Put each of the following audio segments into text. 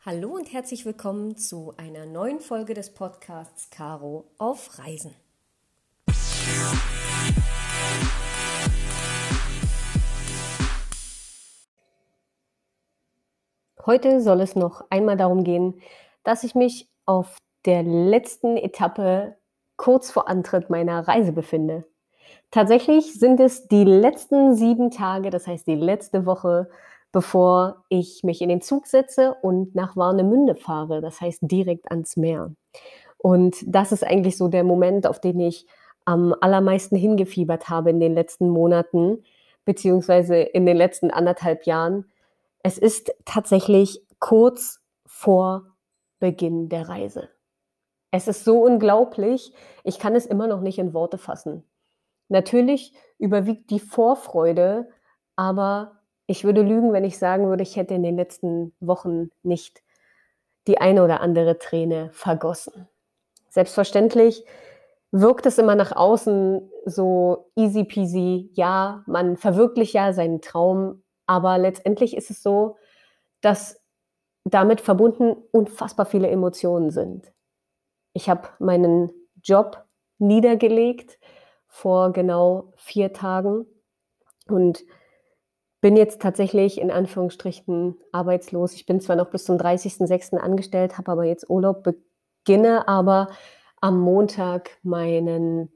Hallo und herzlich willkommen zu einer neuen Folge des Podcasts Caro auf Reisen. Heute soll es noch einmal darum gehen, dass ich mich auf der letzten Etappe kurz vor Antritt meiner Reise befinde. Tatsächlich sind es die letzten sieben Tage, das heißt die letzte Woche bevor ich mich in den Zug setze und nach Warnemünde fahre, das heißt direkt ans Meer. Und das ist eigentlich so der Moment, auf den ich am allermeisten hingefiebert habe in den letzten Monaten, beziehungsweise in den letzten anderthalb Jahren. Es ist tatsächlich kurz vor Beginn der Reise. Es ist so unglaublich, ich kann es immer noch nicht in Worte fassen. Natürlich überwiegt die Vorfreude, aber ich würde lügen, wenn ich sagen würde, ich hätte in den letzten Wochen nicht die eine oder andere Träne vergossen. Selbstverständlich wirkt es immer nach außen so easy peasy. Ja, man verwirklicht ja seinen Traum, aber letztendlich ist es so, dass damit verbunden unfassbar viele Emotionen sind. Ich habe meinen Job niedergelegt vor genau vier Tagen und bin jetzt tatsächlich in Anführungsstrichen arbeitslos. Ich bin zwar noch bis zum 30.06. angestellt, habe aber jetzt Urlaub, beginne aber am Montag meinen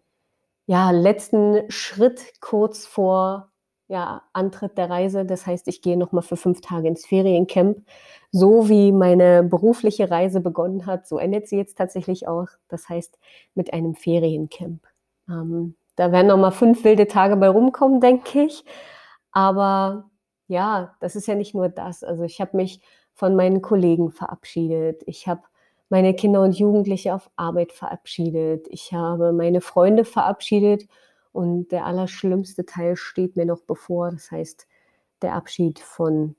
ja, letzten Schritt kurz vor ja, Antritt der Reise. Das heißt, ich gehe nochmal für fünf Tage ins Feriencamp. So wie meine berufliche Reise begonnen hat, so endet sie jetzt tatsächlich auch. Das heißt, mit einem Feriencamp. Ähm, da werden nochmal fünf wilde Tage bei rumkommen, denke ich. Aber ja, das ist ja nicht nur das. Also ich habe mich von meinen Kollegen verabschiedet. Ich habe meine Kinder und Jugendliche auf Arbeit verabschiedet. Ich habe meine Freunde verabschiedet. Und der allerschlimmste Teil steht mir noch bevor. Das heißt, der Abschied von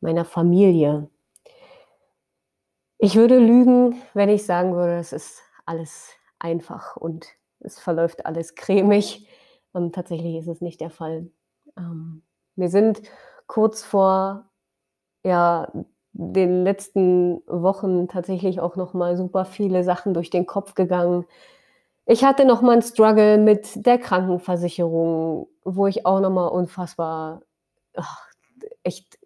meiner Familie. Ich würde lügen, wenn ich sagen würde, es ist alles einfach und es verläuft alles cremig. Und tatsächlich ist es nicht der Fall. Ähm, wir sind kurz vor ja, den letzten Wochen tatsächlich auch noch mal super viele Sachen durch den Kopf gegangen. Ich hatte noch mal einen Struggle mit der Krankenversicherung, wo ich auch noch mal unfassbar ach, echt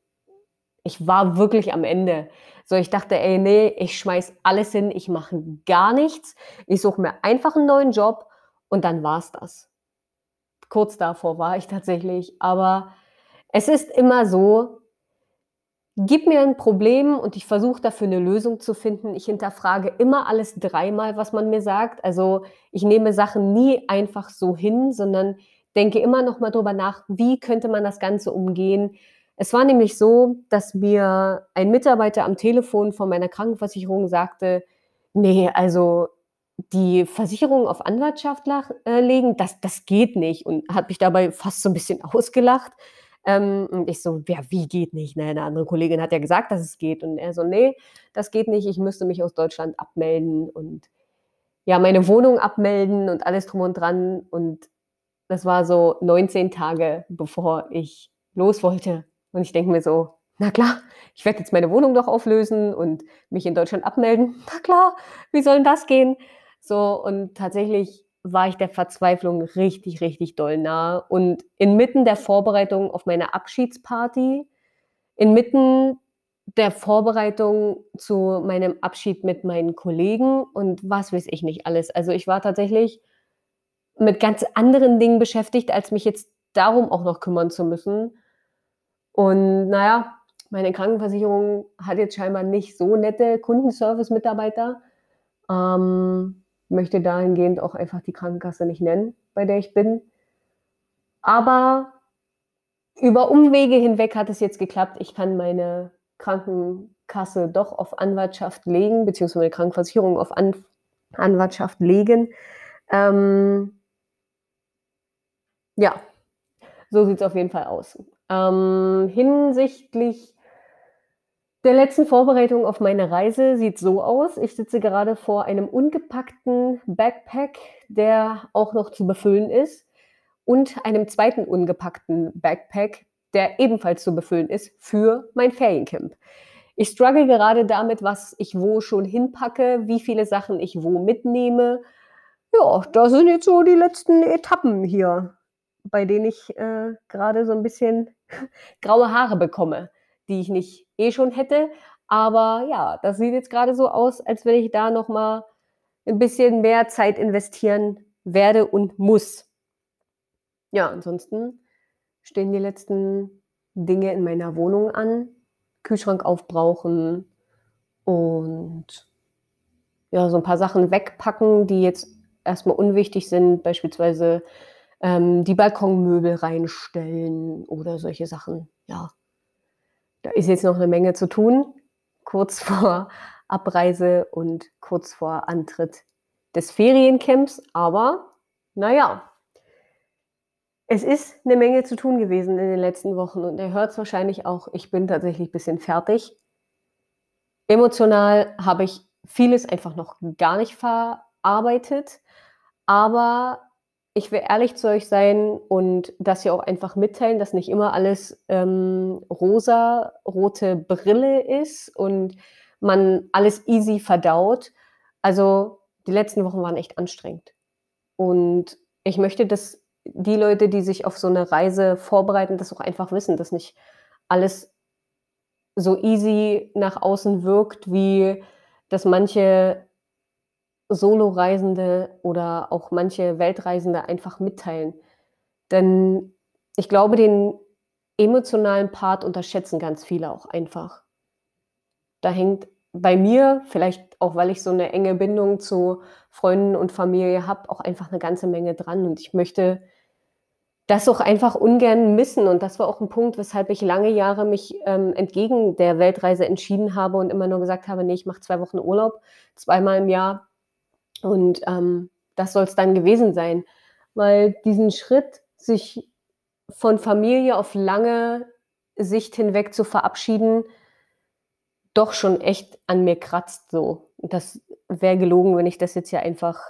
ich war wirklich am Ende. So, ich dachte, ey, nee, ich schmeiß alles hin, ich mache gar nichts. Ich suche mir einfach einen neuen Job und dann war's das. Kurz davor war ich tatsächlich, aber es ist immer so, gib mir ein Problem und ich versuche dafür eine Lösung zu finden. Ich hinterfrage immer alles dreimal, was man mir sagt. Also ich nehme Sachen nie einfach so hin, sondern denke immer noch mal drüber nach, wie könnte man das Ganze umgehen. Es war nämlich so, dass mir ein Mitarbeiter am Telefon von meiner Krankenversicherung sagte, nee, also die Versicherung auf Anwaltschaft äh, legen, das, das geht nicht und hat mich dabei fast so ein bisschen ausgelacht. Ähm, und ich so, ja, wie geht nicht? Ne? Eine andere Kollegin hat ja gesagt, dass es geht. Und er so, nee, das geht nicht. Ich müsste mich aus Deutschland abmelden und ja, meine Wohnung abmelden und alles drum und dran. Und das war so 19 Tage, bevor ich los wollte. Und ich denke mir so, na klar, ich werde jetzt meine Wohnung doch auflösen und mich in Deutschland abmelden. Na klar, wie soll denn das gehen? So, und tatsächlich war ich der Verzweiflung richtig, richtig doll nah. Und inmitten der Vorbereitung auf meine Abschiedsparty, inmitten der Vorbereitung zu meinem Abschied mit meinen Kollegen und was weiß ich nicht alles. Also ich war tatsächlich mit ganz anderen Dingen beschäftigt, als mich jetzt darum auch noch kümmern zu müssen. Und naja, meine Krankenversicherung hat jetzt scheinbar nicht so nette Kundenservice-Mitarbeiter. Ähm, möchte dahingehend auch einfach die Krankenkasse nicht nennen, bei der ich bin. Aber über Umwege hinweg hat es jetzt geklappt. Ich kann meine Krankenkasse doch auf Anwartschaft legen, beziehungsweise meine Krankenversicherung auf An Anwartschaft legen. Ähm, ja, so sieht es auf jeden Fall aus. Ähm, hinsichtlich der letzten Vorbereitung auf meine Reise sieht so aus. Ich sitze gerade vor einem ungepackten Backpack, der auch noch zu befüllen ist, und einem zweiten ungepackten Backpack, der ebenfalls zu befüllen ist für mein Feriencamp. Ich struggle gerade damit, was ich wo schon hinpacke, wie viele Sachen ich wo mitnehme. Ja, da sind jetzt so die letzten Etappen hier, bei denen ich äh, gerade so ein bisschen graue Haare bekomme, die ich nicht eh schon hätte. Aber ja, das sieht jetzt gerade so aus, als wenn ich da noch mal ein bisschen mehr Zeit investieren werde und muss. Ja, ansonsten stehen die letzten Dinge in meiner Wohnung an. Kühlschrank aufbrauchen und ja, so ein paar Sachen wegpacken, die jetzt erstmal unwichtig sind, beispielsweise ähm, die Balkonmöbel reinstellen oder solche Sachen. Ja, da ist jetzt noch eine Menge zu tun, kurz vor Abreise und kurz vor Antritt des Feriencamps, aber naja, es ist eine Menge zu tun gewesen in den letzten Wochen. Und ihr hört es wahrscheinlich auch, ich bin tatsächlich ein bisschen fertig. Emotional habe ich vieles einfach noch gar nicht verarbeitet, aber ich will ehrlich zu euch sein und das hier auch einfach mitteilen, dass nicht immer alles ähm, rosa, rote Brille ist und man alles easy verdaut. Also die letzten Wochen waren echt anstrengend. Und ich möchte das die Leute, die sich auf so eine Reise vorbereiten, das auch einfach wissen, dass nicht alles so easy nach außen wirkt, wie dass manche Solo-Reisende oder auch manche Weltreisende einfach mitteilen. Denn ich glaube, den emotionalen Part unterschätzen ganz viele auch einfach. Da hängt bei mir, vielleicht auch weil ich so eine enge Bindung zu Freunden und Familie habe, auch einfach eine ganze Menge dran. Und ich möchte das auch einfach ungern missen. Und das war auch ein Punkt, weshalb ich lange Jahre mich ähm, entgegen der Weltreise entschieden habe und immer nur gesagt habe, nee, ich mache zwei Wochen Urlaub, zweimal im Jahr. Und ähm, das soll es dann gewesen sein. Weil diesen Schritt, sich von Familie auf lange Sicht hinweg zu verabschieden, doch schon echt an mir kratzt so. Das wäre gelogen, wenn ich das jetzt ja einfach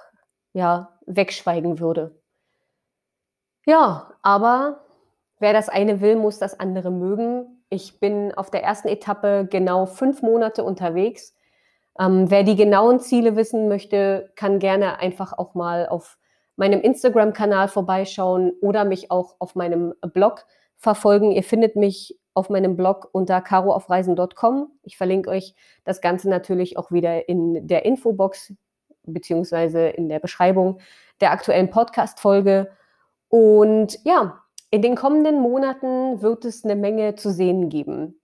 ja, wegschweigen würde. Ja, aber wer das eine will, muss das andere mögen. Ich bin auf der ersten Etappe genau fünf Monate unterwegs. Ähm, wer die genauen Ziele wissen möchte, kann gerne einfach auch mal auf meinem Instagram-Kanal vorbeischauen oder mich auch auf meinem Blog verfolgen. Ihr findet mich auf meinem Blog unter caroaufreisen.com. Ich verlinke euch das Ganze natürlich auch wieder in der Infobox beziehungsweise in der Beschreibung der aktuellen Podcast-Folge. Und ja, in den kommenden Monaten wird es eine Menge zu sehen geben.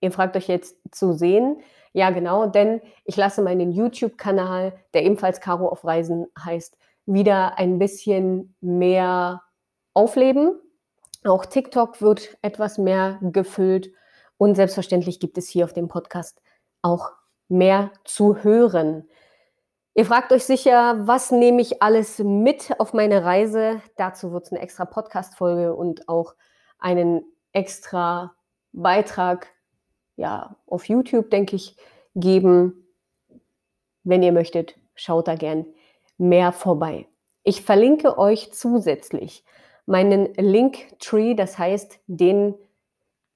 Ihr fragt euch jetzt zu sehen. Ja, genau, denn ich lasse meinen YouTube-Kanal, der ebenfalls Caro auf Reisen heißt, wieder ein bisschen mehr aufleben. Auch TikTok wird etwas mehr gefüllt und selbstverständlich gibt es hier auf dem Podcast auch mehr zu hören. Ihr fragt euch sicher, was nehme ich alles mit auf meine Reise? Dazu wird es eine extra Podcast-Folge und auch einen extra Beitrag ja, auf YouTube, denke ich, geben. Wenn ihr möchtet, schaut da gern mehr vorbei. Ich verlinke euch zusätzlich meinen Linktree, das heißt den,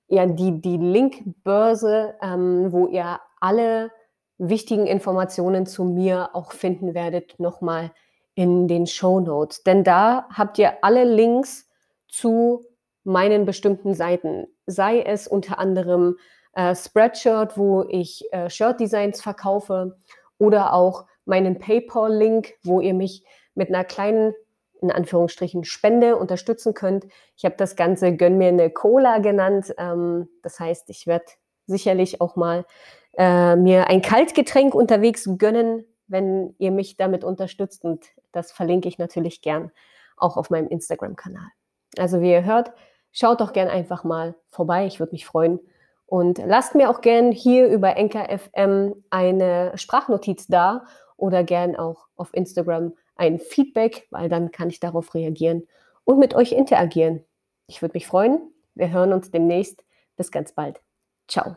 ja, die, die Linkbörse, ähm, wo ihr alle wichtigen Informationen zu mir auch finden werdet, nochmal in den Show Notes. Denn da habt ihr alle Links zu meinen bestimmten Seiten. Sei es unter anderem äh, Spreadshirt, wo ich äh, Shirt-Designs verkaufe oder auch meinen PayPal-Link, wo ihr mich mit einer kleinen in Anführungsstrichen Spende unterstützen könnt. Ich habe das Ganze Gönn mir eine Cola genannt. Ähm, das heißt, ich werde sicherlich auch mal äh, mir ein Kaltgetränk unterwegs gönnen, wenn ihr mich damit unterstützt. Und das verlinke ich natürlich gern auch auf meinem Instagram-Kanal. Also wie ihr hört, schaut doch gern einfach mal vorbei. Ich würde mich freuen. Und lasst mir auch gern hier über Enker eine Sprachnotiz da oder gern auch auf Instagram ein Feedback, weil dann kann ich darauf reagieren und mit euch interagieren. Ich würde mich freuen. Wir hören uns demnächst. Bis ganz bald. Ciao.